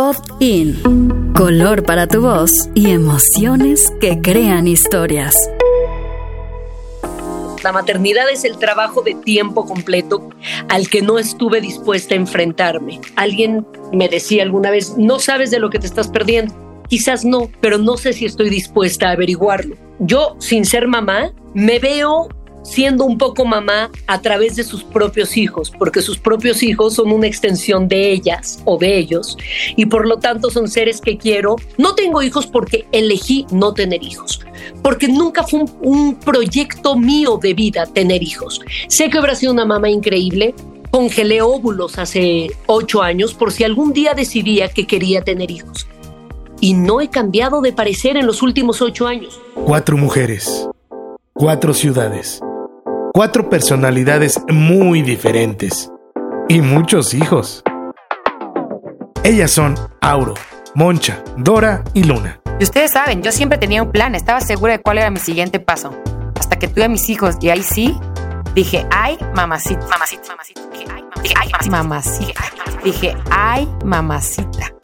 Pod In. Color para tu voz y emociones que crean historias. La maternidad es el trabajo de tiempo completo al que no estuve dispuesta a enfrentarme. Alguien me decía alguna vez, no sabes de lo que te estás perdiendo. Quizás no, pero no sé si estoy dispuesta a averiguarlo. Yo, sin ser mamá, me veo siendo un poco mamá a través de sus propios hijos, porque sus propios hijos son una extensión de ellas o de ellos, y por lo tanto son seres que quiero. No tengo hijos porque elegí no tener hijos, porque nunca fue un, proyecto mío de vida tener hijos. Sé que habrá sido una mamá increíble, congelé óvulos hace ocho años por si algún día decidía que quería tener hijos. Y no he cambiado de parecer en los últimos ocho años. Cuatro mujeres, cuatro ciudades cuatro personalidades muy diferentes y muchos hijos. Ellas son Auro, Moncha, Dora y Luna. Y ustedes saben, yo siempre tenía un plan, estaba segura de cuál era mi siguiente paso. Hasta que tuve a mis hijos y ahí sí, dije, ay, mamacita, mamacita, mamacita. Dije, ay, mamacita. Dije, ay, mamacita.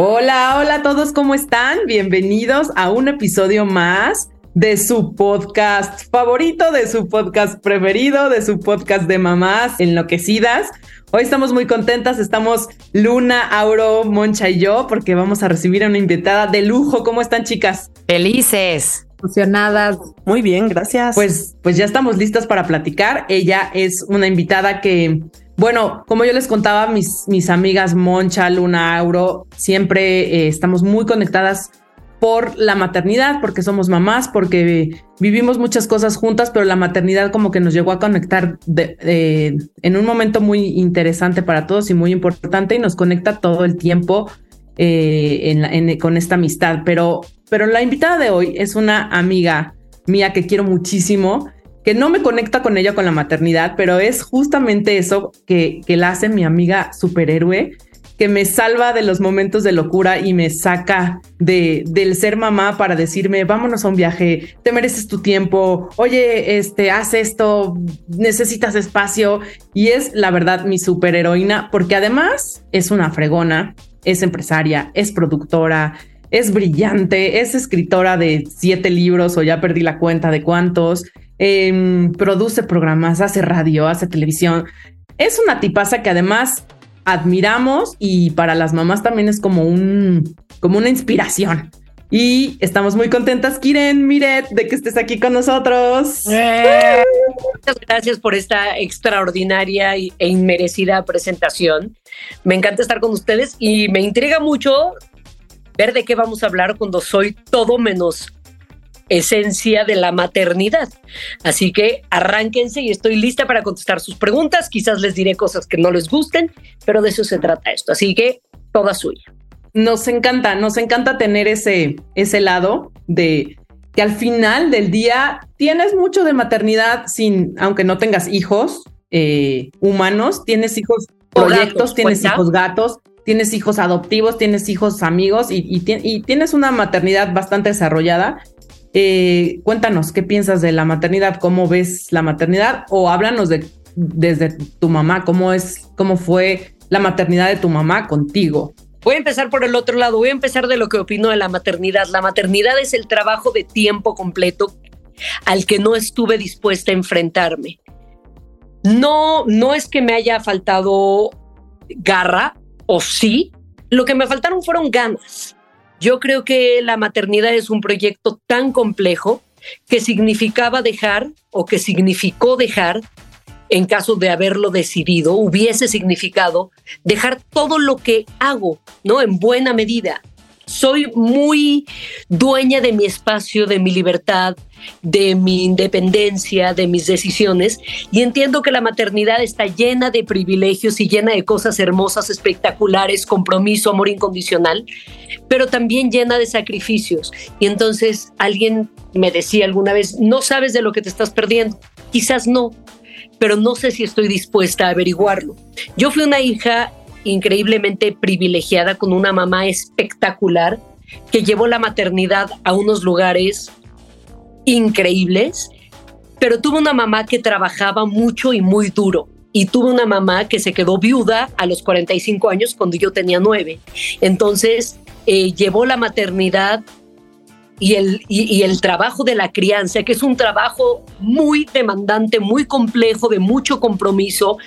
Hola, hola a todos, ¿cómo están? Bienvenidos a un episodio más de su podcast favorito, de su podcast preferido, de su podcast de mamás enloquecidas. Hoy estamos muy contentas, estamos Luna, Auro, Moncha y yo, porque vamos a recibir a una invitada de lujo. ¿Cómo están, chicas? Felices. Emocionadas. Muy bien, gracias. Pues, pues ya estamos listas para platicar. Ella es una invitada que bueno, como yo les contaba, mis, mis amigas Moncha, Luna, Auro, siempre eh, estamos muy conectadas por la maternidad, porque somos mamás, porque vivimos muchas cosas juntas, pero la maternidad como que nos llegó a conectar en un momento muy interesante para todos y muy importante y nos conecta todo el tiempo eh, con esta amistad. Pero, pero la invitada de hoy es una amiga mía que quiero muchísimo que no me conecta con ella con la maternidad, pero es justamente eso que, que la hace mi amiga superhéroe, que me salva de los momentos de locura y me saca de, del ser mamá para decirme, vámonos a un viaje, te mereces tu tiempo, oye, este, haz esto, necesitas espacio. Y es la verdad mi superheroína, porque además es una fregona, es empresaria, es productora, es brillante, es escritora de siete libros o ya perdí la cuenta de cuántos. Em, produce programas, hace radio, hace televisión. Es una tipaza que además admiramos y para las mamás también es como un, como una inspiración. Y estamos muy contentas, Kiren, Miret, de que estés aquí con nosotros. Eh, muchas gracias por esta extraordinaria e inmerecida presentación. Me encanta estar con ustedes y me intriga mucho ver de qué vamos a hablar cuando soy todo menos esencia de la maternidad. Así que arránquense y estoy lista para contestar sus preguntas. Quizás les diré cosas que no les gusten, pero de eso se trata esto. Así que toda suya. Nos encanta, nos encanta tener ese, ese lado de que al final del día tienes mucho de maternidad sin, aunque no tengas hijos eh, humanos, tienes hijos proyectos, tienes hijos gatos, tienes hijos adoptivos, tienes hijos amigos y, y, tienes una maternidad bastante desarrollada eh, cuéntanos, ¿qué piensas de la maternidad? ¿Cómo ves la maternidad? O háblanos de desde tu mamá, ¿cómo es, cómo fue la maternidad de tu mamá contigo? Voy a empezar por el otro lado, voy a empezar de lo que opino de la maternidad. La maternidad es el trabajo de tiempo completo al que no estuve dispuesta a enfrentarme. No, no es que me haya faltado garra, o sí, lo que me faltaron fueron ganas. Yo creo que la maternidad es un proyecto tan complejo que significaba dejar o que significó dejar, en caso de haberlo decidido, hubiese significado dejar todo lo que hago, ¿no? En buena medida soy muy dueña de mi espacio, de mi libertad, de mi independencia, de mis decisiones y entiendo que la maternidad está llena de privilegios y llena de cosas hermosas, espectaculares, compromiso, amor incondicional, pero también llena de sacrificios. Y entonces alguien me decía alguna vez, no sabes de lo que te estás perdiendo. Quizás no, pero no sé si estoy dispuesta a averiguarlo. Yo fui una hija increíblemente privilegiada con una mamá espectacular que llevó la maternidad a unos lugares increíbles, pero tuve una mamá que trabajaba mucho y muy duro. Y tuve una mamá que se quedó viuda a los 45 años cuando yo tenía nueve. Entonces, eh, llevó la maternidad y el, y, el trabajo de la crianza, que es un trabajo muy demandante, muy complejo, de mucho compromiso,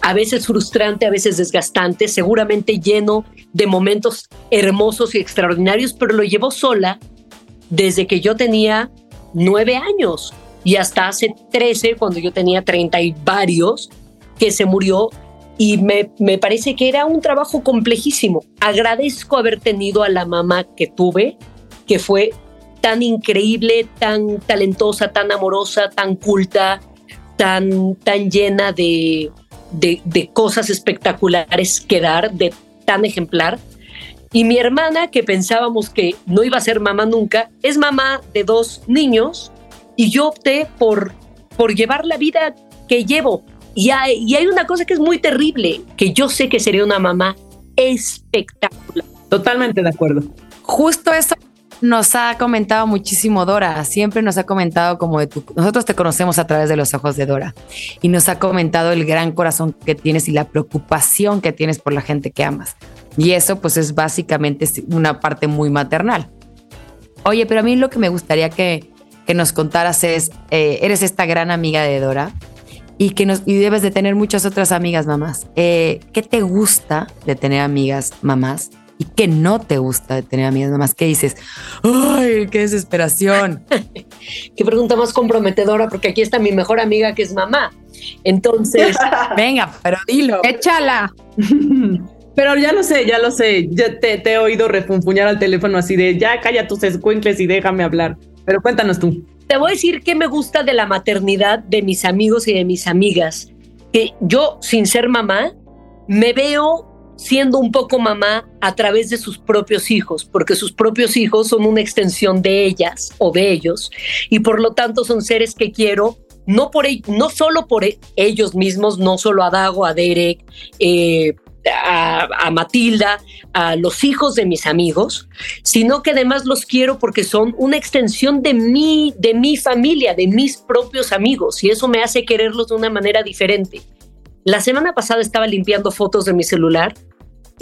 a veces frustrante, a veces desgastante, seguramente lleno de momentos hermosos y extraordinarios, pero lo llevó sola desde que yo tenía nueve años y hasta hace trece, cuando yo tenía treinta y varios, que se murió y me, me, parece que era un trabajo complejísimo. Agradezco haber tenido a la mamá que tuve, que fue tan increíble, tan talentosa, tan amorosa, tan culta, tan, tan llena de, de, cosas espectaculares que dar, de tan ejemplar. Y mi hermana, que pensábamos que no iba a ser mamá nunca, es mamá de dos niños y yo opté por, por llevar la vida que llevo. Y hay, y hay una cosa que es muy terrible, que yo sé que sería una mamá espectacular. Totalmente de acuerdo. Justo eso nos ha comentado muchísimo Dora, siempre nos ha comentado como nosotros te conocemos a través de los ojos de Dora y nos ha comentado el gran corazón que tienes y la preocupación que tienes por la gente que amas. Y eso pues es básicamente una parte muy maternal. Oye, pero a mí lo que me gustaría que, que nos contaras es, eh, eres esta gran amiga de Dora y que y debes de tener muchas otras amigas mamás. Eh, ¿Qué te gusta de tener amigas mamás? Y qué no te gusta de tener amigas más ¿Qué dices? ¡Ay, qué desesperación! qué pregunta más comprometedora, porque aquí está mi mejor amiga que es mamá. Entonces. Venga, pero dilo. Échala. Pero ya lo sé, ya lo sé. Ya te, he oído refunfuñar al teléfono así de ya calla tus escuincles y déjame hablar. Pero cuéntanos tú. Te voy a decir qué me gusta de la maternidad de mis amigos y de mis amigas. Que yo, sin ser mamá, me veo siendo un poco mamá a través de sus propios hijos, porque sus propios hijos son una extensión de ellas o de ellos, y por lo tanto son seres que quiero no, por, no solo por ellos mismos, no solo a Dago, a Derek, eh, a, a, Matilda, a los hijos de mis amigos, sino que además los quiero porque son una extensión de mí, de mi familia, de mis propios amigos, y eso me hace quererlos de una manera diferente. La semana pasada estaba limpiando fotos de mi celular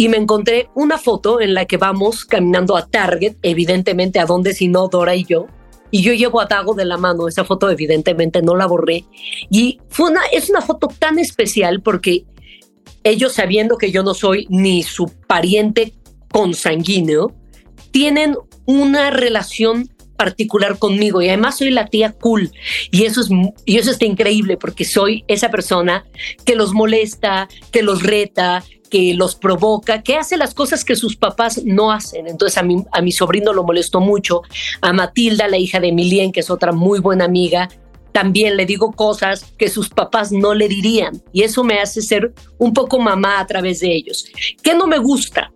y me encontré una foto en la que vamos caminando a Target, evidentemente a donde si no Dora y yo, y yo llevo a Dago de la mano, esa foto evidentemente no la borré, y fue una, es una foto tan especial porque ellos sabiendo que yo no soy ni su pariente consanguíneo, tienen una relación particular conmigo y además soy la tía cool y eso es y eso está increíble porque soy esa persona que los molesta, que los reta, que los provoca, que hace las cosas que sus papás no hacen. Entonces a mi, a mi sobrino lo molestó mucho, a Matilda, la hija de Emilien, que es otra muy buena amiga, también le digo cosas que sus papás no le dirían y eso me hace ser un poco mamá a través de ellos. ¿Qué no me gusta?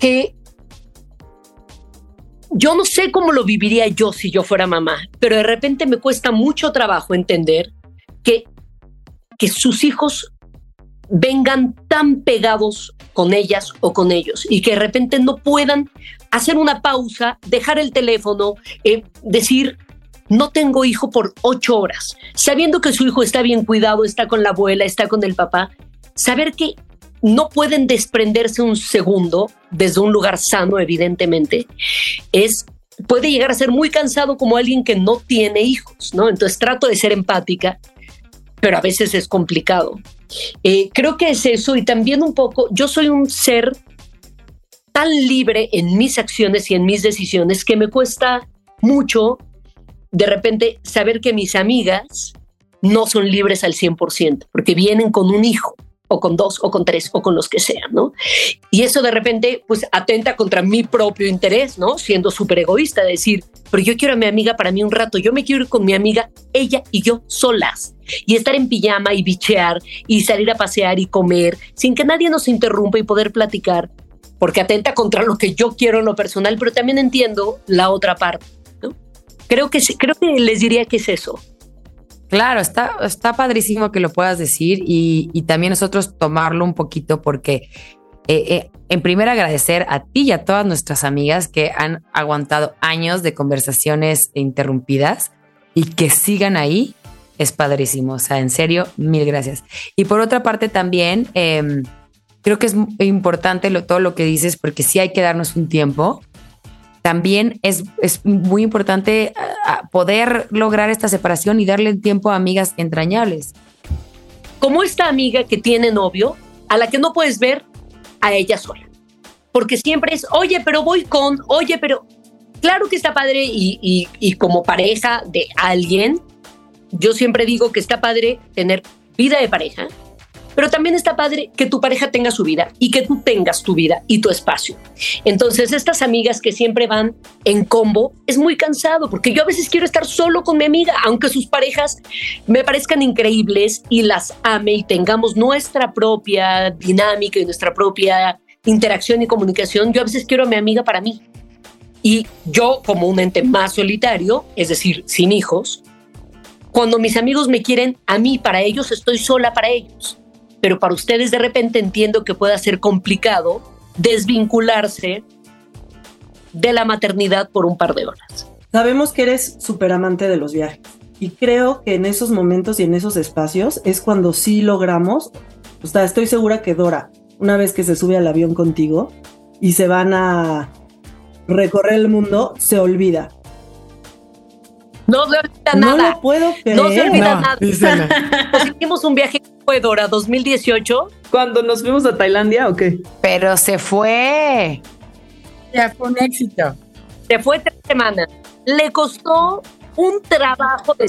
Que yo no sé cómo lo viviría yo si yo fuera mamá, pero de repente me cuesta mucho trabajo entender que, que sus hijos vengan tan pegados con ellas o con ellos y que de repente no puedan hacer una pausa, dejar el teléfono, eh, decir, no tengo hijo por ocho horas, sabiendo que su hijo está bien cuidado, está con la abuela, está con el papá, saber que no pueden desprenderse un segundo desde un lugar sano, evidentemente, es puede llegar a ser muy cansado como alguien que no tiene hijos, ¿no? Entonces trato de ser empática, pero a veces es complicado. Eh, creo que es eso y también un poco, yo soy un ser tan libre en mis acciones y en mis decisiones que me cuesta mucho de repente saber que mis amigas no son libres al 100%, porque vienen con un hijo o con dos o con tres o con los que sean, ¿no? Y eso de repente pues atenta contra mi propio interés, ¿no? Siendo súper egoísta, decir, pero yo quiero a mi amiga para mí un rato, yo me quiero ir con mi amiga, ella y yo solas, y estar en pijama y bichear y salir a pasear y comer sin que nadie nos interrumpa y poder platicar, porque atenta contra lo que yo quiero en lo personal, pero también entiendo la otra parte, ¿no? Creo que, creo que les diría que es eso. Claro, está, está padrísimo que lo puedas decir y, también nosotros tomarlo un poquito porque eh, eh, en primer agradecer a ti y a todas nuestras amigas que han aguantado años de conversaciones interrumpidas y que sigan ahí. Es padrísimo. O sea, en serio, mil gracias. Y por otra parte también, em, creo que es importante todo lo que dices porque sí hay que darnos un tiempo. También es, es muy importante poder lograr esta separación y darle tiempo a amigas entrañables. Como esta amiga que tiene novio, a la que no puedes ver a ella sola. Porque siempre es, oye, pero voy con, oye, pero claro que está padre y, y como pareja de alguien, yo siempre digo que está padre tener vida de pareja, pero también está padre que tu pareja tenga su vida y que tú tengas tu vida y tu espacio. Entonces, estas amigas que siempre van en combo es muy cansado porque yo a veces quiero estar solo con mi amiga, aunque sus parejas me parezcan increíbles y las ame y tengamos nuestra propia dinámica y nuestra propia interacción y comunicación. Yo a veces quiero a mi amiga para mí. Y yo, como un ente más solitario, es decir, sin hijos, cuando mis amigos me quieren a mí para ellos, estoy sola para ellos pero para ustedes de repente entiendo que pueda ser complicado desvincularse de la maternidad por un par de horas. Sabemos que eres súper amante de los viajes y creo que en esos momentos y en esos espacios es cuando sí logramos, o sea, estoy segura que Dora, una vez que se sube al avión contigo y se van a recorrer el mundo, se olvida. No se olvida nada. No lo puedo creer. No se olvida nada. Hicimos un viaje fue Dora 2018. Cuando nos fuimos a Tailandia o qué? Pero se fue. Ya fue un éxito. Se fue tres semanas. Le costó un trabajo de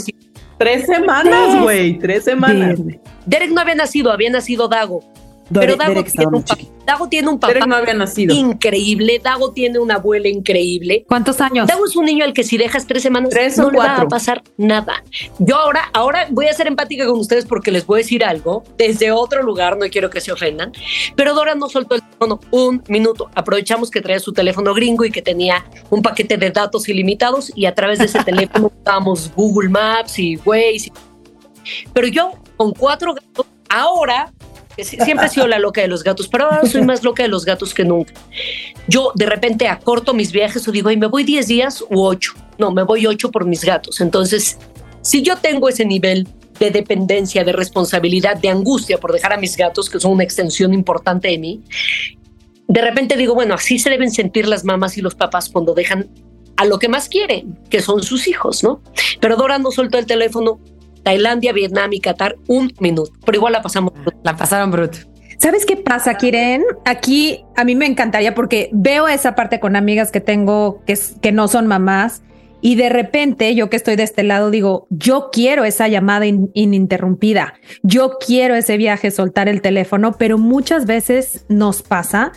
Tres semanas, güey, tres semanas. Derek no había nacido, había nacido Dago. Pero Dago tiene, un papá, Dago tiene, un papá, no había nacido. increíble. Dago tiene una abuela increíble. ¿Cuántos años? Dago es un niño al que si dejas tres semanas tres no le va a pasar nada. Yo ahora, ahora voy a ser empática con ustedes porque les voy a decir algo desde otro lugar, no quiero que se ofendan. Pero Dora no soltó el teléfono un minuto. Aprovechamos que traía su teléfono gringo y que tenía un paquete de datos ilimitados y a través de ese teléfono usábamos Google Maps y Waze. Pero yo con cuatro gatos, ahora Siempre he sido la loca de los gatos, pero ahora soy más loca de los gatos que nunca. Yo de repente acorto mis viajes o digo, y me voy 10 días u 8. No, me voy 8 por mis gatos. Entonces, si yo tengo ese nivel de dependencia, de responsabilidad, de angustia por dejar a mis gatos, que son una extensión importante de mí, de repente digo, bueno, así se deben sentir las mamás y los papás cuando dejan a lo que más quieren, que son sus hijos, ¿no? Pero Dora no soltó el teléfono Tailandia, Vietnam y Qatar un minuto, pero igual la pasamos. La pasaron bruto. ¿Sabes qué pasa, Kiren? Aquí a mí me encantaría porque veo esa parte con amigas que tengo que, que no son mamás y de repente yo que estoy de este lado digo, yo quiero esa llamada ininterrumpida, yo quiero ese viaje, soltar el teléfono, pero muchas veces nos pasa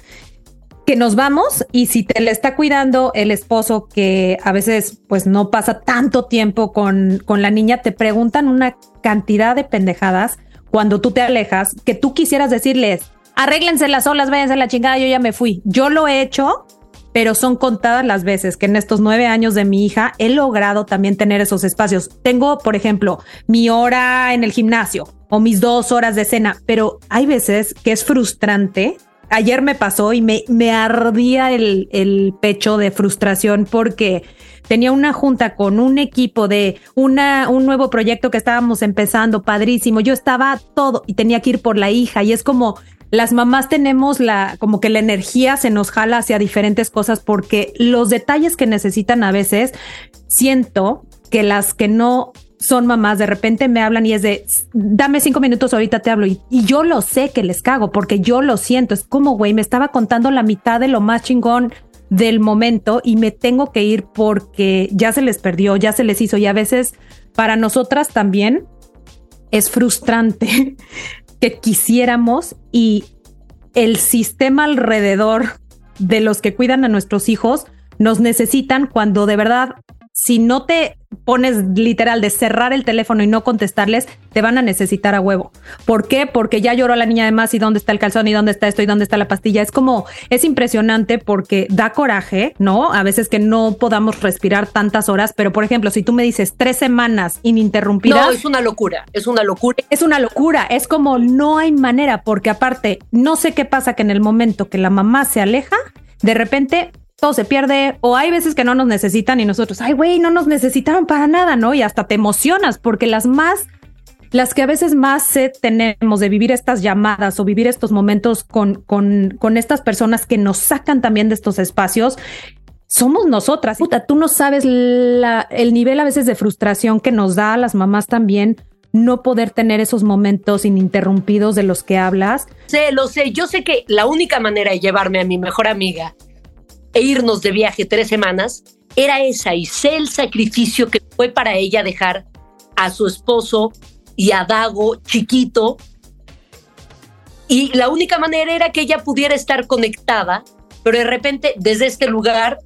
que nos vamos y si te le está cuidando el esposo que a veces pues no pasa tanto tiempo con, con la niña, te preguntan una cantidad de pendejadas cuando tú te alejas que tú quisieras decirles, arréglense las olas, váyanse la chingada, yo ya me fui. Yo lo he hecho, pero son contadas las veces que en estos nueve años de mi hija he logrado también tener esos espacios. Tengo, por ejemplo, mi hora en el gimnasio o mis dos horas de cena, pero hay veces que es frustrante ayer me pasó y me, ardía el, el, pecho de frustración porque tenía una junta con un equipo de una, un nuevo proyecto que estábamos empezando, padrísimo. Yo estaba todo y tenía que ir por la hija y es como las mamás tenemos la, como que la energía se nos jala hacia diferentes cosas porque los detalles que necesitan a veces siento que las que no son mamás, de repente me hablan y es de, dame cinco minutos, ahorita te hablo. Y, yo lo sé que les cago porque yo lo siento. Es como, güey, me estaba contando la mitad de lo más chingón del momento y me tengo que ir porque ya se les perdió, ya se les hizo. Y a veces para nosotras también es frustrante que quisiéramos y el sistema alrededor de los que cuidan a nuestros hijos nos necesitan cuando de verdad si no te pones literal de cerrar el teléfono y no contestarles, te van a necesitar a huevo. ¿Por qué? Porque ya lloró la niña de más y dónde está el calzón y dónde está esto y dónde está la pastilla. Es como, es impresionante porque da coraje, ¿no? A veces que no podamos respirar tantas horas, pero por ejemplo, si tú me dices tres semanas ininterrumpidas. No, es una locura, es una locura. Es una locura, es como no hay manera, porque aparte, no sé qué pasa que en el momento que la mamá se aleja, de repente todo se pierde o hay veces que no nos necesitan y nosotros, ay, güey, no nos necesitaron para nada, ¿no? Y hasta te emocionas porque las más, las que a veces más sed tenemos de vivir estas llamadas o vivir estos momentos con, con, con estas personas que nos sacan también de estos espacios, somos nosotras. Puta, tú no sabes el nivel a veces de frustración que nos da a las mamás también no poder tener esos momentos ininterrumpidos de los que hablas. Sé, lo sé. Yo sé que la única manera de llevarme a mi mejor amiga e irnos de viaje tres semanas, era esa y sé el sacrificio que fue para ella dejar a su esposo y a Dago chiquito. Y la única manera era que ella pudiera estar conectada, pero de repente desde este lugar,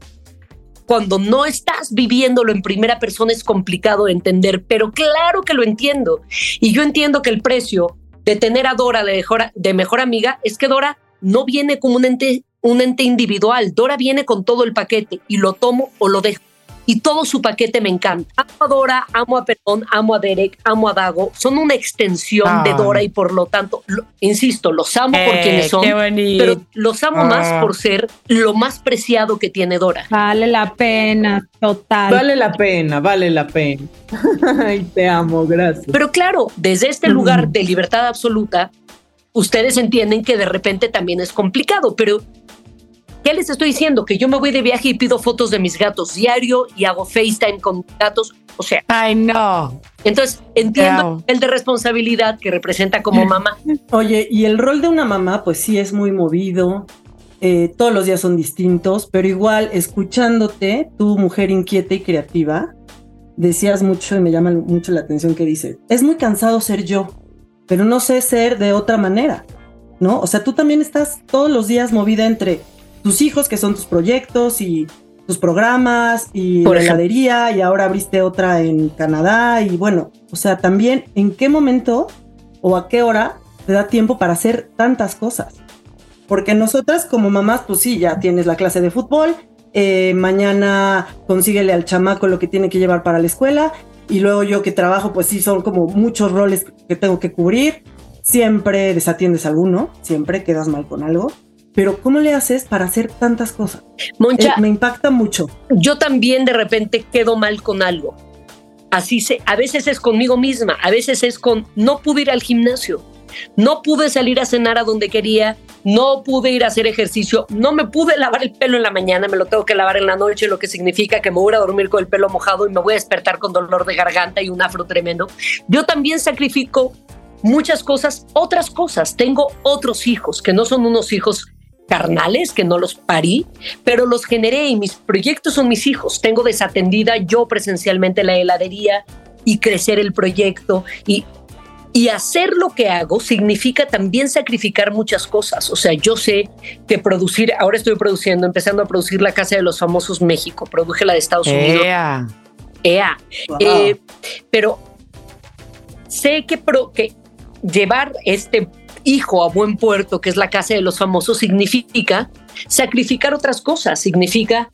cuando no estás viviéndolo en primera persona es complicado de entender, pero claro que lo entiendo. Y yo entiendo que el precio de tener a Dora de mejor, de mejor amiga es que Dora no viene como un ente un ente individual. Dora viene con todo el paquete y lo tomo o lo dejo. Y todo su paquete me encanta. Amo a Dora, amo a Perón, amo a Derek, amo a Dago. Son una extensión de Dora y por lo tanto, insisto, los amo por eh, quienes son, pero los amo más ah. por ser lo más preciado que tiene Dora. Vale la pena, total. Vale la pena, vale la pena. Ay, te amo, gracias. Pero claro, desde este lugar de libertad absoluta, ustedes entienden que de repente también es complicado, pero ¿Qué les estoy diciendo? Que yo me voy de viaje y pido fotos de mis gatos diario y hago FaceTime con gatos. O sea. Ay, no. Entonces, entiendo el de responsabilidad que representa como mamá. Oye, y el rol de una mamá, pues sí es muy movido. Eh, todos los días son distintos, pero igual escuchándote, tu mujer inquieta y creativa, decías mucho y me llama mucho la atención que dice, es muy cansado ser yo, pero no sé ser de otra manera, ¿no? O sea, tú también estás todos los días movida entre tus hijos, que son tus proyectos y tus programas y la heladería y ahora abriste otra en Canadá y bueno, o sea, también en qué momento o a qué hora te da tiempo para hacer tantas cosas. Porque nosotras como mamás, pues sí, ya tienes la clase de fútbol, eh, mañana consíguele al chamaco lo que tiene que llevar para la escuela y luego yo que trabajo, pues sí, son como muchos roles que tengo que cubrir. Siempre desatiendes alguno, siempre quedas mal con algo pero ¿cómo le haces para hacer tantas cosas? Moncha, eh, me impacta mucho. Yo también de repente quedo mal con algo. Así se, a veces es conmigo misma, a veces es con no pude ir al gimnasio, no pude salir a cenar a donde quería, no pude ir a hacer ejercicio, no me pude lavar el pelo en la mañana, me lo tengo que lavar en la noche, lo que significa que me voy a dormir con el pelo mojado y me voy a despertar con dolor de garganta y un afro tremendo. Yo también sacrifico muchas cosas, otras cosas. Tengo otros hijos que no son unos hijos carnales que no los parí, pero los generé y mis proyectos son mis hijos. Tengo desatendida yo presencialmente la heladería y crecer el proyecto y y hacer lo que hago significa también sacrificar muchas cosas. O sea, yo sé que producir, ahora estoy produciendo, empezando a producir la Casa de los Famosos México, produje la de Estados Unidos. Ea. Eh, pero sé que, pro, que llevar este hijo a buen puerto, que es la casa de los famosos, significa sacrificar otras cosas, significa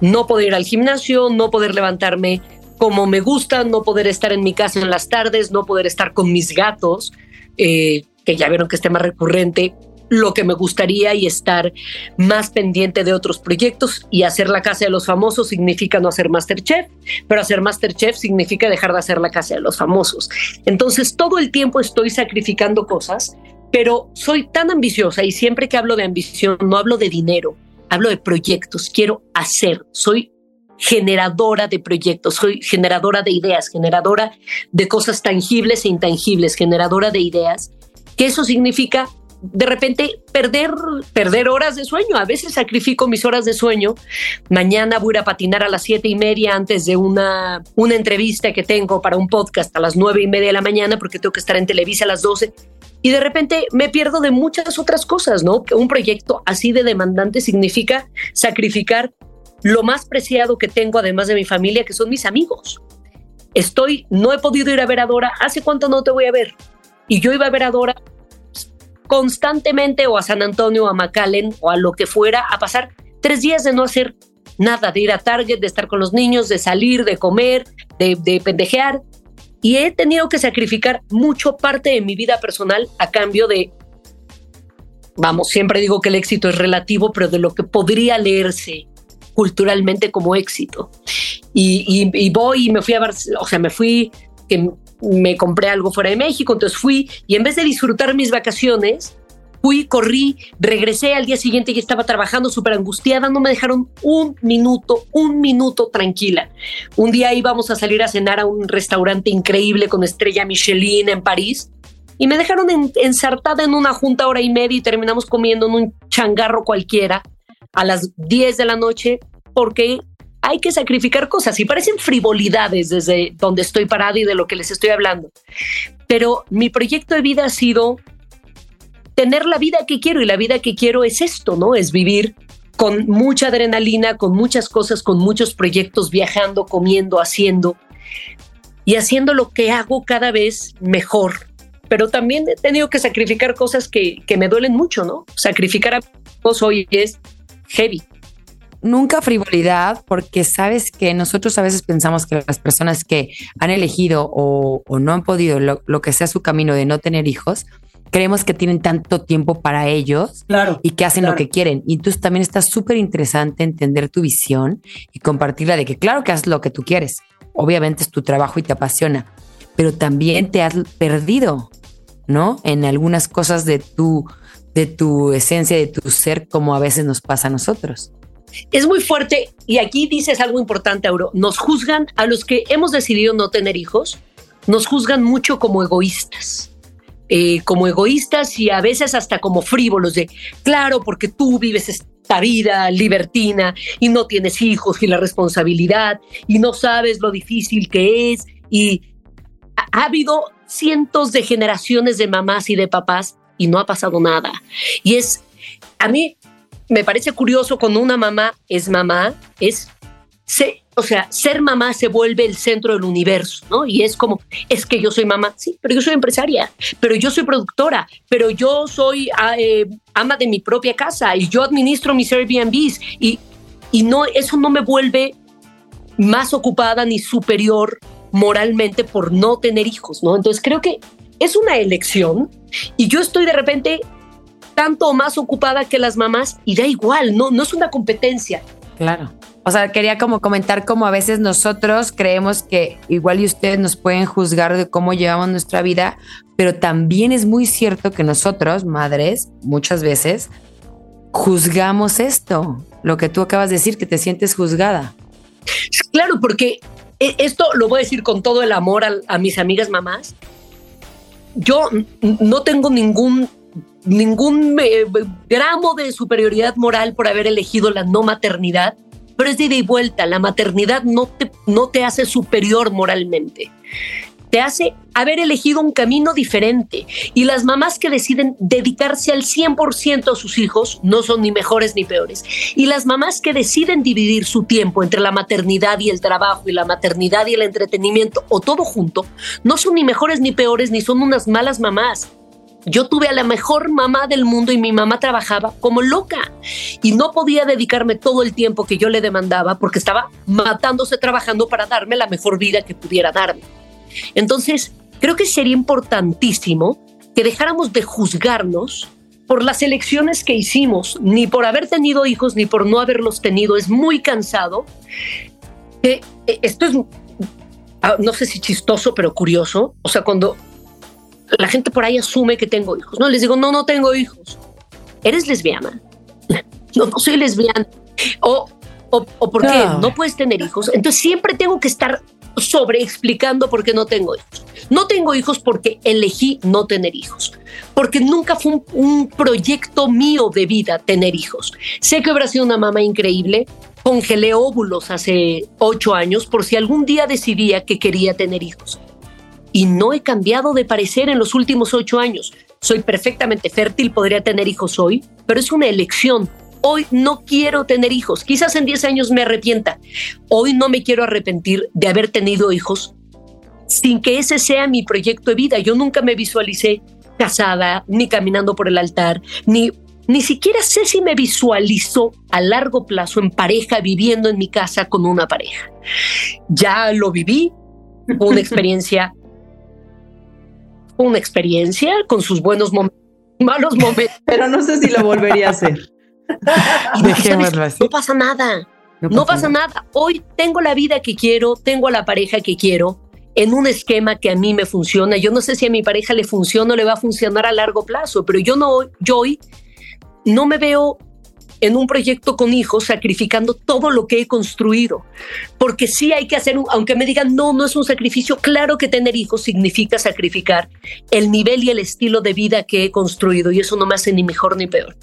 no poder ir al gimnasio, no poder levantarme como me gusta, no poder estar en mi casa en las tardes, no poder estar con mis gatos, eh, que ya vieron que es tema recurrente, lo que me gustaría y estar más pendiente de otros proyectos y hacer la casa de los famosos significa no hacer Masterchef, pero hacer Masterchef significa dejar de hacer la casa de los famosos. Entonces todo el tiempo estoy sacrificando cosas, pero soy tan ambiciosa y siempre que hablo de ambición no hablo de dinero, hablo de proyectos, quiero hacer, soy generadora de proyectos, soy generadora de ideas, generadora de cosas tangibles e intangibles, generadora de ideas, que eso significa de repente perder, perder horas de sueño. A veces sacrifico mis horas de sueño. Mañana voy a patinar a las siete y media antes de una, una entrevista que tengo para un podcast a las nueve y media de la mañana porque tengo que estar en Televisa a las doce. Y de repente me pierdo de muchas otras cosas, ¿no? Un proyecto así de demandante significa sacrificar lo más preciado que tengo, además de mi familia, que son mis amigos. Estoy, no he podido ir a ver a Dora. ¿Hace cuánto no te voy a ver? Y yo iba a ver a Dora constantemente o a San Antonio, a McAllen o a lo que fuera, a pasar tres días de no hacer nada, de ir a Target, de estar con los niños, de salir, de comer, de, de pendejear. Y he tenido que sacrificar mucho parte de mi vida personal a cambio de, vamos, siempre digo que el éxito es relativo, pero de lo que podría leerse culturalmente como éxito. Y, y, voy y me fui a Barcelona, o sea, me fui, me compré algo fuera de México, entonces fui y en vez de disfrutar mis vacaciones, fui, corrí, regresé al día siguiente y estaba trabajando súper angustiada, no me dejaron un minuto, un minuto tranquila. Un día íbamos a salir a cenar a un restaurante increíble con estrella Michelin en París y me dejaron ensartada en una junta hora y media y terminamos comiendo en un changarro cualquiera a las 10 de la noche porque hay que sacrificar cosas y parecen frivolidades desde donde estoy parada y de lo que les estoy hablando. Pero mi proyecto de vida ha sido tener la vida que quiero y la vida que quiero es esto, ¿no? Es vivir con mucha adrenalina, con muchas cosas, con muchos proyectos, viajando, comiendo, haciendo y haciendo lo que hago cada vez mejor. Pero también he tenido que sacrificar cosas que, que me duelen mucho, ¿no? Sacrificar a vos hoy es heavy. Nunca frivolidad, porque sabes que nosotros a veces pensamos que las personas que han elegido o, o no han podido lo, lo que sea su camino de no tener hijos, creemos que tienen tanto tiempo para ellos claro, y que hacen claro. lo que quieren. Y entonces también está súper interesante entender tu visión y compartirla de que claro que haces lo que tú quieres. Obviamente es tu trabajo y te apasiona, pero también te has perdido, ¿no? En algunas cosas de tu, de tu esencia, de tu ser, como a veces nos pasa a nosotros. Es muy fuerte y aquí dices algo importante, Auro. Nos juzgan a los que hemos decidido no tener hijos, nos juzgan mucho como egoístas eh, como egoístas y a veces hasta como frívolos de, claro, porque tú vives esta vida libertina y no tienes hijos y la responsabilidad y no sabes lo difícil que es y ha, ha habido cientos de generaciones de mamás y de papás y no ha pasado nada. Y es, a mí me parece curioso cuando una mamá es mamá, es se, o sea, ser mamá se vuelve el centro del universo, ¿no? Y es como, es que yo soy mamá, sí, pero yo soy empresaria, pero yo soy productora, pero yo soy eh, ama de mi propia casa y yo administro mis Airbnbs y, y no, eso no me vuelve más ocupada ni superior moralmente por no tener hijos, ¿no? Entonces creo que es una elección y yo estoy de repente tanto más ocupada que las mamás y da igual, no, no es una competencia. Claro. O sea, quería como comentar cómo a veces nosotros creemos que igual y ustedes nos pueden juzgar de cómo llevamos nuestra vida, pero también es muy cierto que nosotros, madres, muchas veces juzgamos esto, lo que tú acabas de decir, que te sientes juzgada. Claro, porque esto lo voy a decir con todo el amor a, a mis amigas mamás. Yo no tengo ningún ningún eh, gramo de superioridad moral por haber elegido la no maternidad, pero es ida y vuelta. La maternidad no te, no te hace superior moralmente. Te hace haber elegido un camino diferente. Y las mamás que deciden dedicarse al 100% a sus hijos no son ni mejores ni peores. Y las mamás que deciden dividir su tiempo entre la maternidad y el trabajo y la maternidad y el entretenimiento o todo junto, no son ni mejores ni peores ni son unas malas mamás. Yo tuve a la mejor mamá del mundo y mi mamá trabajaba como loca y no podía dedicarme todo el tiempo que yo le demandaba porque estaba matándose trabajando para darme la mejor vida que pudiera darme. Entonces, creo que sería importantísimo que dejáramos de juzgarnos por las elecciones que hicimos, ni por haber tenido hijos, ni por no haberlos tenido. Es muy cansado. Que esto es, no sé si chistoso, pero curioso. O sea, cuando la gente por ahí asume que tengo hijos. No, les digo, no, no tengo hijos. ¿Eres lesbiana? No, no soy lesbiana. O, o, o ¿por qué no. no puedes tener hijos? Entonces siempre tengo que estar sobre explicando por qué no tengo hijos. No tengo hijos porque elegí no tener hijos, porque nunca fue un, un, proyecto mío de vida tener hijos. Sé que habrá sido una mamá increíble, congelé óvulos hace ocho años por si algún día decidía que quería tener hijos y no he cambiado de parecer en los últimos ocho años. Soy perfectamente fértil, podría tener hijos hoy, pero es una elección. hoy no quiero tener hijos. Quizás en 10 años me arrepienta. Hoy no me quiero arrepentir de haber tenido hijos sin que ese sea mi proyecto de vida. Yo nunca me visualicé casada, ni caminando por el altar, ni ni siquiera sé si me visualizo a largo plazo en pareja, viviendo en mi casa con una pareja. Ya lo viví, una experiencia, una experiencia con sus buenos momentos, malos momentos. Pero no sé si lo volvería a hacer. No pasa nada. No pasa, nada. Hoy tengo la vida que quiero, tengo a la pareja que quiero, en un esquema que a mí me funciona. Yo no sé si a mi pareja le funciona o le va a funcionar a largo plazo, pero yo no, yo hoy no me veo en un proyecto con hijos sacrificando todo lo que he construido. Porque sí hay que hacer, aunque me digan, no, no es un sacrificio, claro que tener hijos significa sacrificar el nivel y el estilo de vida que he construido y eso no me hace ni mejor ni peor.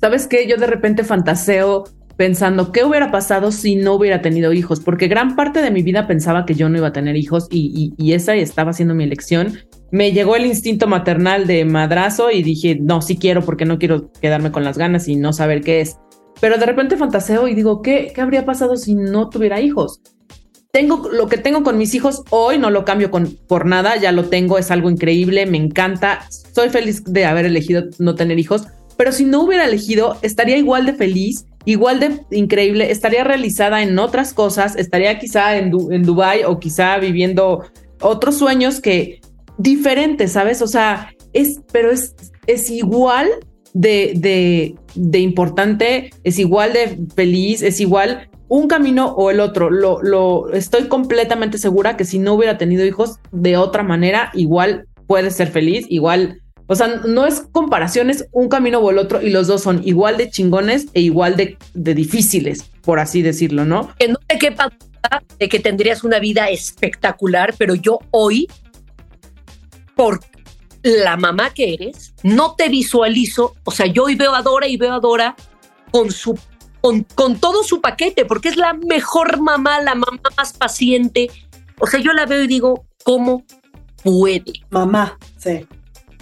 ¿Sabes qué? Yo de repente fantaseo pensando qué hubiera pasado si no hubiera tenido hijos, porque gran parte de mi vida pensaba que yo no iba a tener hijos y, y esa estaba siendo mi elección me llegó el instinto maternal de madrazo y dije, no, sí quiero porque no quiero quedarme con las ganas y no saber qué es. Pero de repente fantaseo y digo, ¿qué, qué habría pasado si no tuviera hijos? Tengo lo que tengo con mis hijos hoy, no lo cambio con, por nada, ya lo tengo, es algo increíble, me encanta, soy feliz de haber elegido no tener hijos, pero si no hubiera elegido, estaría igual de feliz, igual de increíble, estaría realizada en otras cosas, estaría quizá en, en Dubai o quizá viviendo otros sueños que, diferente, ¿sabes? O sea, es, pero es, es igual de, de, de importante, es igual de feliz, es igual un camino o el otro. Lo, lo estoy completamente segura que si no hubiera tenido hijos de otra manera, igual puede ser feliz, igual. O sea, no es comparación, es un camino o el otro y los dos son igual de chingones e igual de, de difíciles, por así decirlo, ¿no? Que no te quepa de que tendrías una vida espectacular, pero yo hoy por la mamá que eres, no te visualizo, o sea, yo hoy veo a Dora y veo a Dora con su con, con, todo su paquete, porque es la mejor mamá, la mamá más paciente. O sea, yo la veo y digo, ¿cómo puede? Mamá, sí.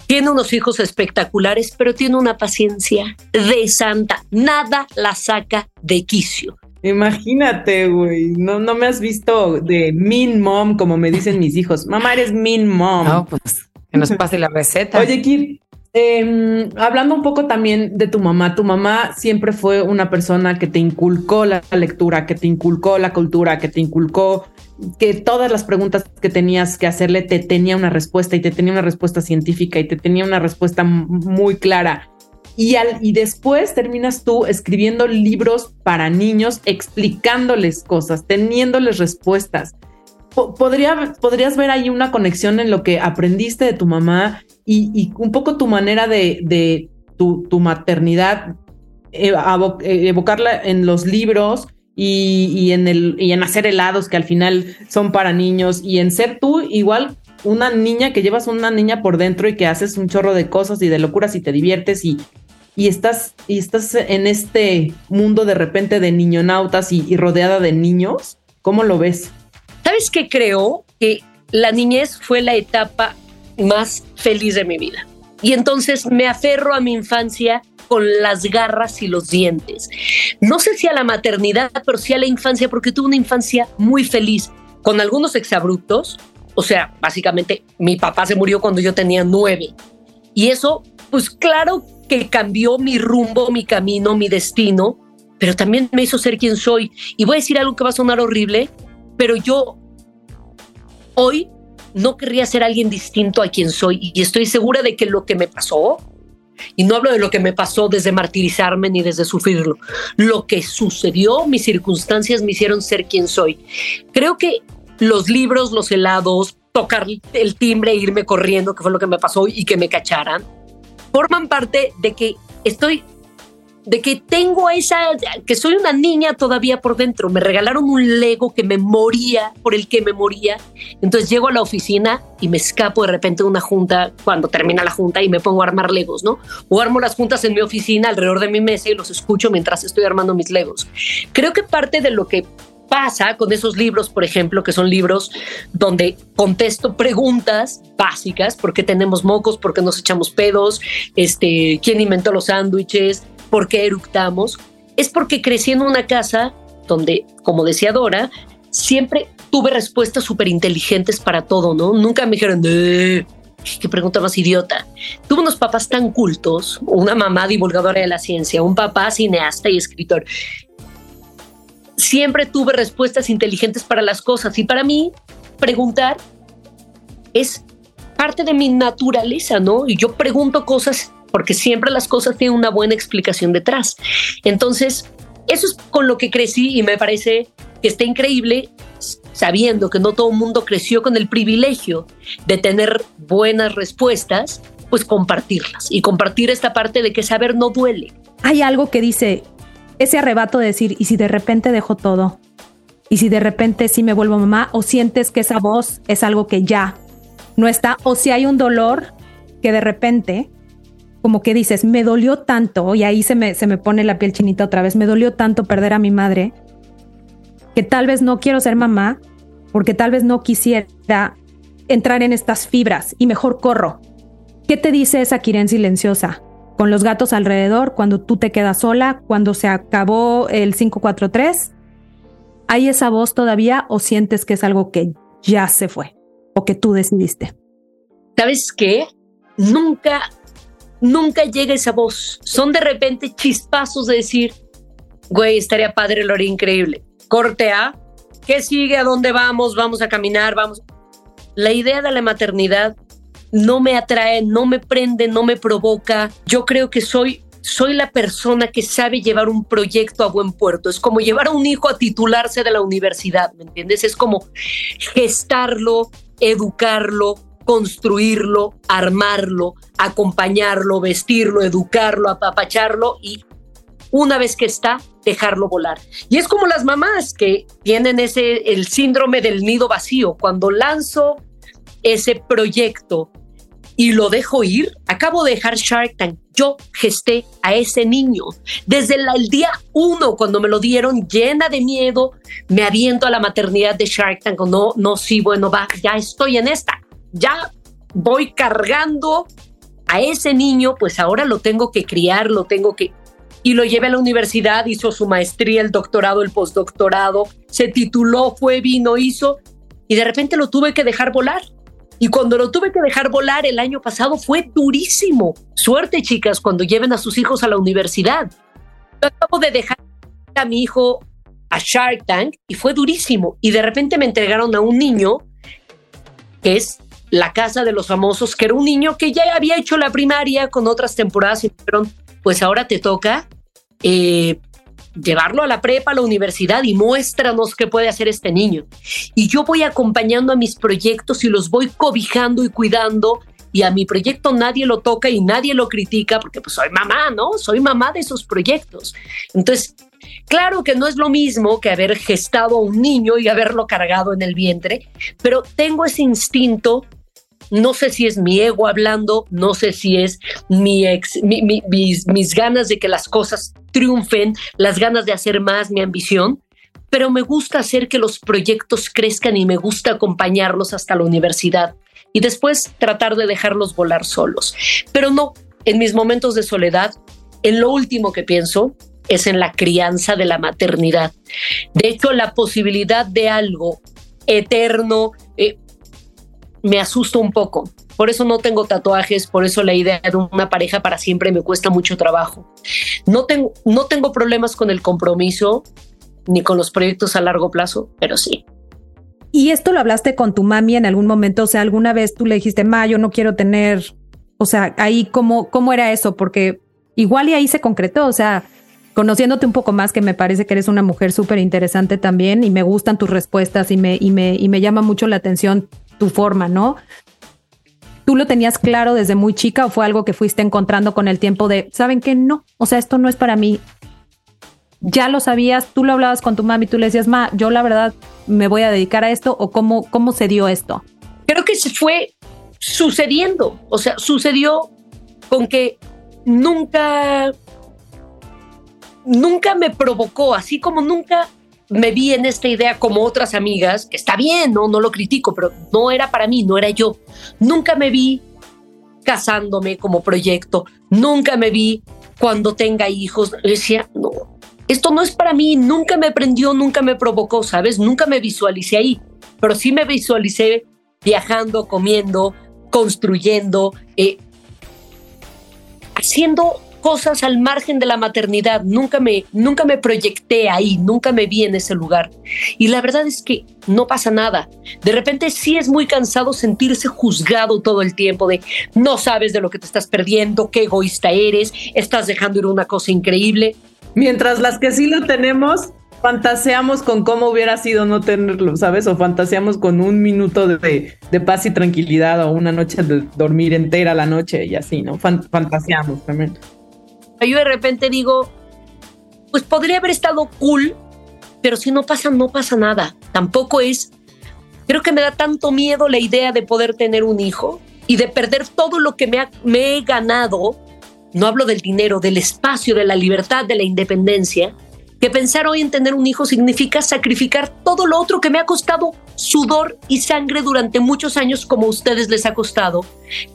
Tiene unos hijos espectaculares, pero tiene una paciencia de santa. Nada la saca de quicio. Imagínate, güey. No, no me has visto de mean mom, como me dicen mis hijos. Mamá, eres mean mom. No, pues que nos pase la receta. Oye, Kir, em, hablando un poco también de tu mamá, tu mamá siempre fue una persona que te inculcó la lectura, que te inculcó la cultura, que te inculcó que todas las preguntas que tenías que hacerle te tenía una respuesta y te tenía una respuesta científica y te tenía una respuesta muy clara. Y, al, y después terminas tú escribiendo libros para niños, explicándoles cosas, teniéndoles respuestas. Podría, podrías ver ahí una conexión en lo que aprendiste de tu mamá y, un poco tu manera de, de tu, tu, maternidad, eh, evocarla en los libros y, y, en el, y en hacer helados que al final son para niños y en ser tú igual una niña que llevas una niña por dentro y que haces un chorro de cosas y de locuras y te diviertes y, y estás, y estás en este mundo de repente de niñonautas y, y rodeada de niños, ¿cómo lo ves? ¿Sabes qué creo? Que la niñez fue la etapa más feliz de mi vida. Y entonces me aferro a mi infancia con las garras y los dientes. No sé si a la maternidad, pero sí a la infancia, porque tuve una infancia muy feliz, con algunos exabruptos. O sea, básicamente mi papá se murió cuando yo tenía nueve. Y eso, pues claro que cambió mi rumbo, mi camino, mi destino, pero también me hizo ser quien soy. Y voy a decir algo que va a sonar horrible, pero yo hoy no querría ser alguien distinto a quien soy y estoy segura de que lo que me pasó, y no hablo de lo que me pasó desde martirizarme ni desde sufrirlo, lo que sucedió, mis circunstancias me hicieron ser quien soy. Creo que los libros, los helados, tocar el timbre e irme corriendo, que fue lo que me pasó y que me cacharan, forman parte de que estoy, de que tengo esa, que soy una niña todavía por dentro. Me regalaron un Lego que me moría, por el que me moría. Entonces llego a la oficina y me escapo de repente de una junta cuando termina la junta y me pongo a armar Legos, ¿no? O armo las juntas en mi oficina alrededor de mi mesa y los escucho mientras estoy armando mis Legos. Creo que parte de lo que pasa con esos libros, por ejemplo, que son libros donde contesto preguntas básicas, ¿por qué tenemos mocos? ¿Por qué nos echamos pedos? Este, ¿Quién inventó los sándwiches? ¿Por qué eructamos? es porque crecí en una casa donde, como decía Dora, siempre tuve respuestas súper inteligentes para todo, ¿no? Nunca me dijeron, qué pregunta más idiota. Tuve unos papás tan cultos, una mamá divulgadora de la ciencia, un papá cineasta y escritor. Siempre tuve respuestas inteligentes para las cosas y para mí preguntar es parte de mi naturaleza, ¿no? Y yo pregunto cosas porque siempre las cosas tienen una buena explicación detrás. Entonces, eso es con lo que crecí y me parece que está increíble sabiendo que no todo el mundo creció con el privilegio de tener buenas respuestas, pues compartirlas y compartir esta parte de que saber no duele. Hay algo que dice ese arrebato de decir, ¿y si de repente dejo todo? ¿Y si de repente sí me vuelvo mamá? ¿O sientes que esa voz es algo que ya no está? ¿O si hay un dolor que de repente como que dices, me dolió tanto, y ahí se me, se me pone la piel chinita otra vez, me dolió tanto perder a mi madre, que tal vez no quiero ser mamá, porque tal vez no quisiera entrar en estas fibras y mejor corro. ¿Qué te dice esa Kiren silenciosa? Con los gatos alrededor, cuando tú te quedas sola, cuando se acabó el 543, ¿hay esa voz todavía o sientes que es algo que ya se fue o que tú decidiste? ¿Sabes qué? Nunca nunca llega esa voz. Son de repente chispazos de decir, güey, estaría padre, lo haría increíble. Corte A, ¿qué sigue? ¿A dónde vamos? Vamos a caminar, vamos. La idea de la maternidad no me atrae, no me prende, no me provoca. Yo creo que soy soy la persona que sabe llevar un proyecto a buen puerto. Es como llevar a un hijo a titularse de la universidad, ¿me entiendes? Es como gestarlo, educarlo, construirlo, armarlo, acompañarlo, vestirlo, educarlo, apapacharlo y una vez que está, dejarlo volar. Y es como las mamás que tienen ese el síndrome del nido vacío. Cuando lanzo ese proyecto y lo dejo ir, acabo de dejar Shark Tank. Yo gesté a ese niño desde el, día uno, cuando me lo dieron, llena de miedo, me aviento a la maternidad de Shark Tank. No, no, sí, bueno, va, ya estoy en esta ya voy cargando a ese niño, pues ahora lo tengo que criar, lo tengo que... Y lo llevé a la universidad, hizo su maestría, el doctorado, el postdoctorado, se tituló, fue, vino, hizo, y de repente lo tuve que dejar volar. Y cuando lo tuve que dejar volar el año pasado fue durísimo. Suerte, chicas, cuando lleven a sus hijos a la universidad. Yo acabo de dejar a mi hijo a Shark Tank y fue durísimo. Y de repente me entregaron a un niño que es la Casa de los Famosos, que era un niño que ya había hecho la primaria con otras temporadas y dijeron, pues ahora te toca eh, llevarlo a la prepa, a la universidad y muéstranos qué puede hacer este niño. Y yo voy acompañando a mis proyectos y los voy cobijando y cuidando y a mi proyecto nadie lo toca y nadie lo critica porque pues soy mamá, ¿no? Soy mamá de esos proyectos. Entonces, claro que no es lo mismo que haber gestado a un niño y haberlo cargado en el vientre, pero tengo ese instinto no sé si es mi ego hablando, no sé si es mi mis, ganas de que las cosas triunfen, las ganas de hacer más, mi ambición, pero me gusta hacer que los proyectos crezcan y me gusta acompañarlos hasta la universidad y después tratar de dejarlos volar solos. Pero no, en mis momentos de soledad, en lo último que pienso es en la crianza de la maternidad. De hecho, la posibilidad de algo eterno, me asusta un poco. Por eso no tengo tatuajes, por eso la idea de una pareja para siempre me cuesta mucho trabajo. No tengo, no tengo problemas con el compromiso ni con los proyectos a largo plazo, pero sí. ¿Y esto lo hablaste con tu mami en algún momento? O sea, alguna vez tú le dijiste, ma, yo no quiero tener, o sea, ahí cómo, cómo era eso, porque igual y ahí se concretó, o sea, conociéndote un poco más, que me parece que eres una mujer súper interesante también y me gustan tus respuestas y me, y me, y me llama mucho la atención tu forma, ¿no? ¿Tú lo tenías claro desde muy chica o fue algo que fuiste encontrando con el tiempo de, ¿saben qué? No, o sea, esto no es para mí. Ya lo sabías, tú lo hablabas con tu mami, tú le decías, ma, yo la verdad me voy a dedicar a esto o cómo, cómo se dio esto? Creo que se fue sucediendo, o sea, sucedió con que nunca, nunca me provocó, así como nunca me vi en esta idea como otras amigas, que está bien, no, no lo critico, pero no era para mí, no era yo. Nunca me vi casándome como proyecto, nunca me vi cuando tenga hijos. decía, no, esto no es para mí, nunca me prendió, nunca me provocó, ¿sabes? Nunca me visualicé ahí, pero sí me visualicé viajando, comiendo, construyendo, eh, haciendo cosas al margen de la maternidad. Nunca me, nunca me proyecté ahí, nunca me vi en ese lugar. Y la verdad es que no pasa nada. De repente sí es muy cansado sentirse juzgado todo el tiempo de no sabes de lo que te estás perdiendo, qué egoísta eres, estás dejando ir una cosa increíble. Mientras las que sí lo tenemos, fantaseamos con cómo hubiera sido no tenerlo, ¿sabes? O fantaseamos con un minuto de, paz y tranquilidad o una noche de dormir entera la noche y así, ¿no? fantaseamos también. Yo de repente digo, pues podría haber estado cool, pero si no pasa, no pasa nada. Tampoco es, creo que me da tanto miedo la idea de poder tener un hijo y de perder todo lo que me, me he ganado. No hablo del dinero, del espacio, de la libertad, de la independencia que pensar hoy en tener un hijo significa sacrificar todo lo otro que me ha costado sudor y sangre durante muchos años como a ustedes les ha costado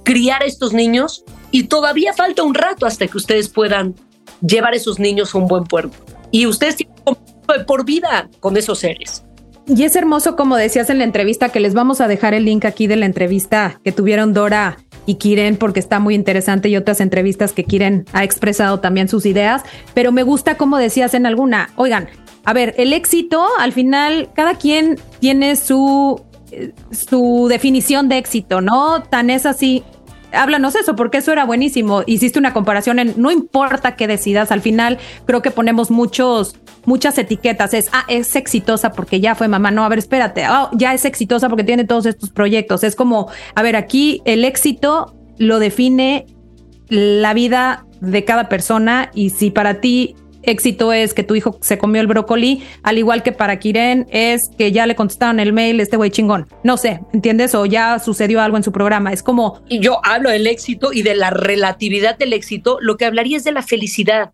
criar a estos niños y todavía falta un rato hasta que ustedes puedan llevar a esos niños a un buen puerto. Y ustedes tienen por vida con esos seres. Y es hermoso, como decías en la entrevista, que les vamos a dejar el link aquí de la entrevista que tuvieron Dora y Kiren, porque está muy interesante, y otras entrevistas que Kiren ha expresado también sus ideas. Pero me gusta, como decías en alguna, oigan, a ver, el éxito, al final, cada quien tiene su, eh, su definición de éxito, ¿no? Tan es así háblanos eso, porque eso era buenísimo. Hiciste una comparación en no importa qué decidas, al final creo que ponemos muchos, muchas etiquetas. Es, ah, es exitosa porque ya fue mamá. No, a ver, espérate, oh, ya es exitosa porque tiene todos estos proyectos. Es como, a ver, aquí el éxito lo define la vida de cada persona y si para ti éxito es que tu hijo se comió el brócoli, al igual que para Kiren es que ya le contestaron el mail, este güey chingón. No sé, ¿entiendes? O ya sucedió algo en su programa. Es como... Yo hablo del éxito y de la relatividad del éxito. Lo que hablaría es de la felicidad.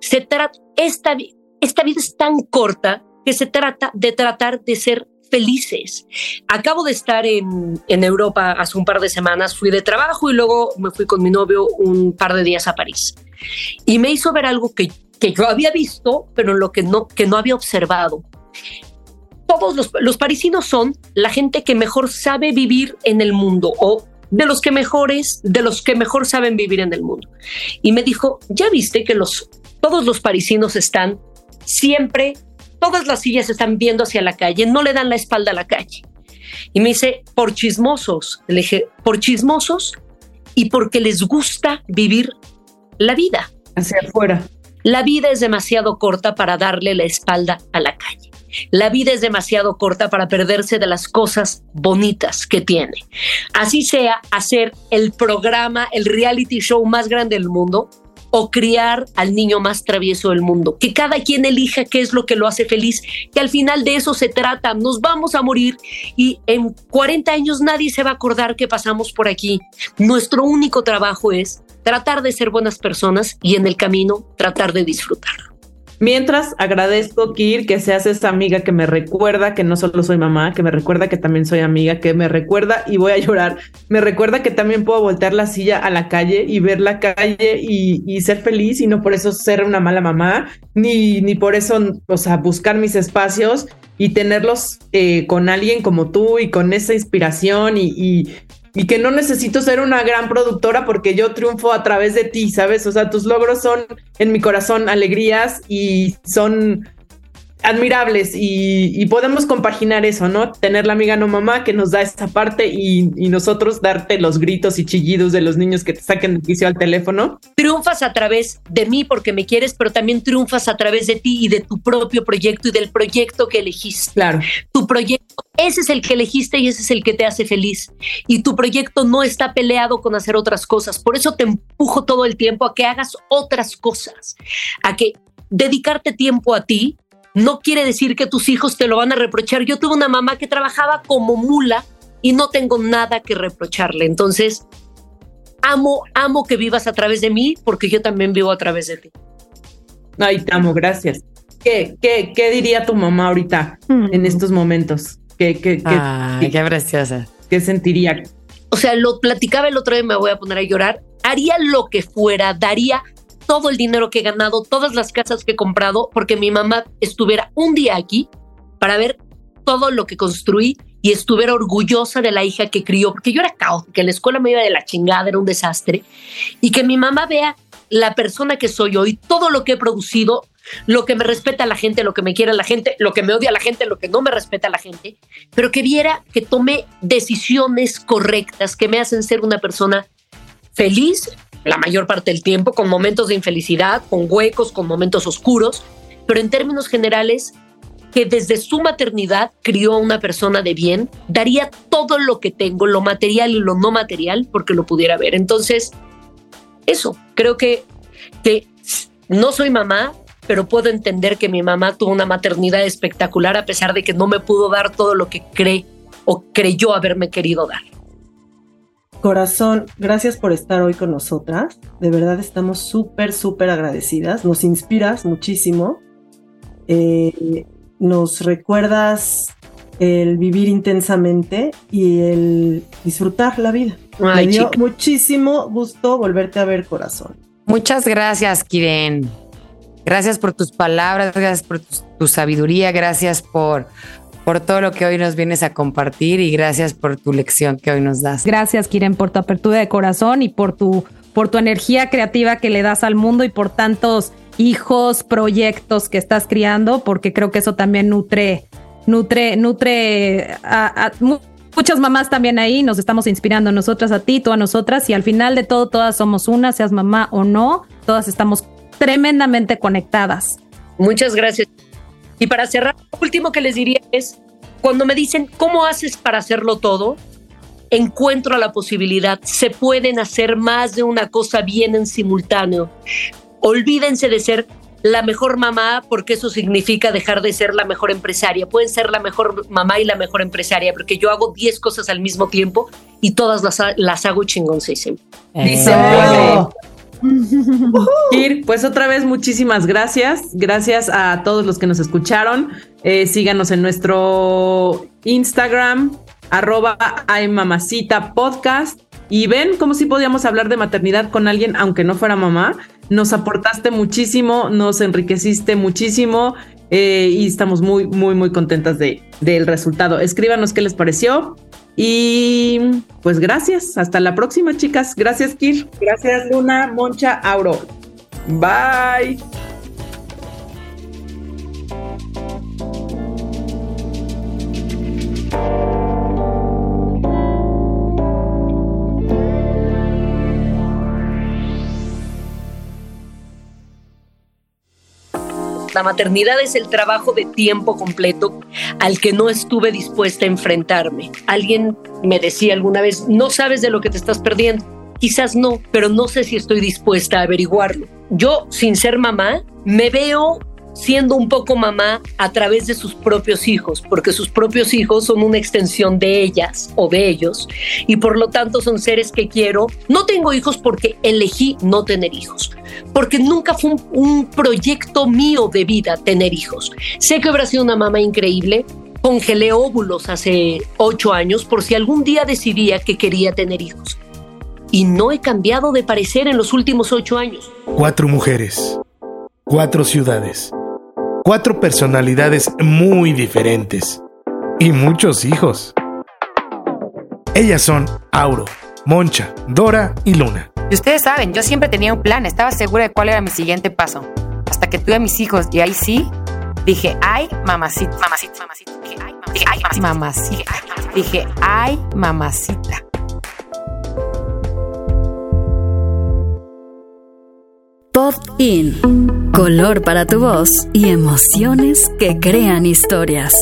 Se trata, esta, esta vida es tan corta que se trata de tratar de ser felices. Acabo de estar en, en, Europa hace un par de semanas, fui de trabajo y luego me fui con mi novio un par de días a París. Y me hizo ver algo que que yo había visto, pero lo que no, que no había observado. Todos los, los parisinos son la gente que mejor sabe vivir en el mundo o de los que mejores, de los que mejor saben vivir en el mundo. Y me dijo, ya viste que los, todos los parisinos están siempre, todas las sillas están viendo hacia la calle, no le dan la espalda a la calle. Y me dice, por chismosos. Le dije, por chismosos y porque les gusta vivir la vida. Hacia afuera. La vida es demasiado corta para darle la espalda a la calle. La vida es demasiado corta para perderse de las cosas bonitas que tiene. Así sea hacer el programa, el reality show más grande del mundo o criar al niño más travieso del mundo. Que cada quien elija qué es lo que lo hace feliz, que al final de eso se trata. Nos vamos a morir y en 40 años nadie se va a acordar que pasamos por aquí. Nuestro único trabajo es tratar de ser buenas personas y en el camino tratar de disfrutar. Mientras agradezco, Kir, que seas esa amiga que me recuerda que no solo soy mamá, que me recuerda que también soy amiga, que me recuerda y voy a llorar, me recuerda que también puedo voltear la silla a la calle y ver la calle y, ser feliz y no por eso ser una mala mamá, ni, ni por eso, o sea, buscar mis espacios y tenerlos eh, con alguien como tú y con esa inspiración y, y que no necesito ser una gran productora porque yo triunfo a través de ti, ¿sabes? O sea, tus logros son en mi corazón alegrías y son admirables y, podemos compaginar eso, ¿no? Tener la amiga no mamá que nos da esta parte y, nosotros darte los gritos y chillidos de los niños que te saquen de quicio al teléfono. Triunfas a través de mí porque me quieres, pero también triunfas a través de ti y de tu propio proyecto y del proyecto que elegiste. Claro. Tu proyecto, ese es el que elegiste y ese es el que te hace feliz. Y tu proyecto no está peleado con hacer otras cosas. Por eso te empujo todo el tiempo a que hagas otras cosas, a que dedicarte tiempo a ti no quiere decir que tus hijos te lo van a reprochar. Yo tuve una mamá que trabajaba como mula y no tengo nada que reprocharle. Entonces, amo, amo que vivas a través de mí porque yo también vivo a través de ti. Ay, te amo, gracias. ¿Qué, qué, qué diría tu mamá ahorita en mm. estos momentos? ¿Qué, qué, qué, qué preciosa. ¿Qué sentiría? O sea, lo platicaba el otro día, me voy a poner a llorar. Haría lo que fuera, daría todo el dinero que he ganado, todas las casas que he comprado, porque mi mamá estuviera un día aquí para ver todo lo que construí y estuviera orgullosa de la hija que crió, porque yo era caótica, la escuela me iba de la chingada, era un desastre, y que mi mamá vea la persona que soy hoy, todo lo que he producido, lo que me respeta la gente, lo que me quiere la gente, lo que me odia la gente, lo que no me respeta la gente, pero que viera que tomé decisiones correctas que me hacen ser una persona feliz la mayor parte del tiempo, con momentos de infelicidad, con huecos, con momentos oscuros, pero en términos generales, que desde su maternidad crió a una persona de bien, daría todo lo que tengo, lo material y lo no material, porque lo pudiera ver. Entonces, eso, creo que, que no soy mamá, pero puedo entender que mi mamá tuvo una maternidad espectacular a pesar de que no me pudo dar todo lo que cree o creyó haberme querido dar. Corazón, gracias por estar hoy con nosotras. De verdad estamos súper, súper agradecidas. Nos inspiras muchísimo. Eh, nos recuerdas el vivir intensamente y el disfrutar la vida. Me dio muchísimo gusto volverte a ver, corazón. Muchas gracias, Kiren. Gracias por tus palabras, gracias por tu, sabiduría, gracias por, por todo lo que hoy nos vienes a compartir y gracias por tu lección que hoy nos das. Gracias, Kiren, por tu apertura de corazón y por tu, por tu energía creativa que le das al mundo y por tantos hijos, proyectos que estás criando, porque creo que eso también nutre, nutre, nutre a, muchas mamás también ahí, nos estamos inspirando nosotras a ti, tú a nosotras, y al final de todo, todas somos una, seas mamá o no, todas estamos tremendamente conectadas. Muchas gracias. Y para cerrar, lo último que les diría es, cuando me dicen, ¿cómo haces para hacerlo todo? Encuentro la posibilidad, se pueden hacer más de una cosa bien en simultáneo. Olvídense de ser la mejor mamá porque eso significa dejar de ser la mejor empresaria. Pueden ser la mejor mamá y la mejor empresaria porque yo hago 10 cosas al mismo tiempo y todas las, las hago chingoncísimo. Dice pues otra vez muchísimas gracias. Gracias a todos los que nos escucharon. Eh, síganos en nuestro Instagram, arroba mamacita podcast. Y ven como si podíamos hablar de maternidad con alguien, aunque no fuera mamá. Nos aportaste muchísimo, nos enriqueciste muchísimo eh, y estamos muy, muy, muy contentas de, del resultado. Escríbanos qué les pareció. Y pues gracias. Hasta la próxima, chicas. Gracias, Kir. Gracias, Luna, Moncha, Auro. Bye. La maternidad es el trabajo de tiempo completo al que no estuve dispuesta a enfrentarme. Alguien me decía alguna vez, no sabes de lo que te estás perdiendo. Quizás no, pero no sé si estoy dispuesta a averiguarlo. Yo, sin ser mamá, me veo siendo un poco mamá a través de sus propios hijos, porque sus propios hijos son una extensión de ellas o de ellos, y por lo tanto son seres que quiero. No tengo hijos porque elegí no tener hijos, porque nunca fue un, proyecto mío de vida tener hijos. Sé que habrá sido una mamá increíble, congelé óvulos hace ocho años por si algún día decidía que quería tener hijos. Y no he cambiado de parecer en los últimos ocho años. Cuatro mujeres, cuatro ciudades cuatro personalidades muy diferentes y muchos hijos. Ellas son Auro, Moncha, Dora y Luna. Y ustedes saben, yo siempre tenía un plan, estaba segura de cuál era mi siguiente paso. Hasta que tuve a mis hijos y ahí sí, dije, ay, mamacita, mamacita, mamacita. Dije, ay, mamacita. mamacita. Dije, ay, mamacita. Pop In. Color para tu voz y emociones que crean historias.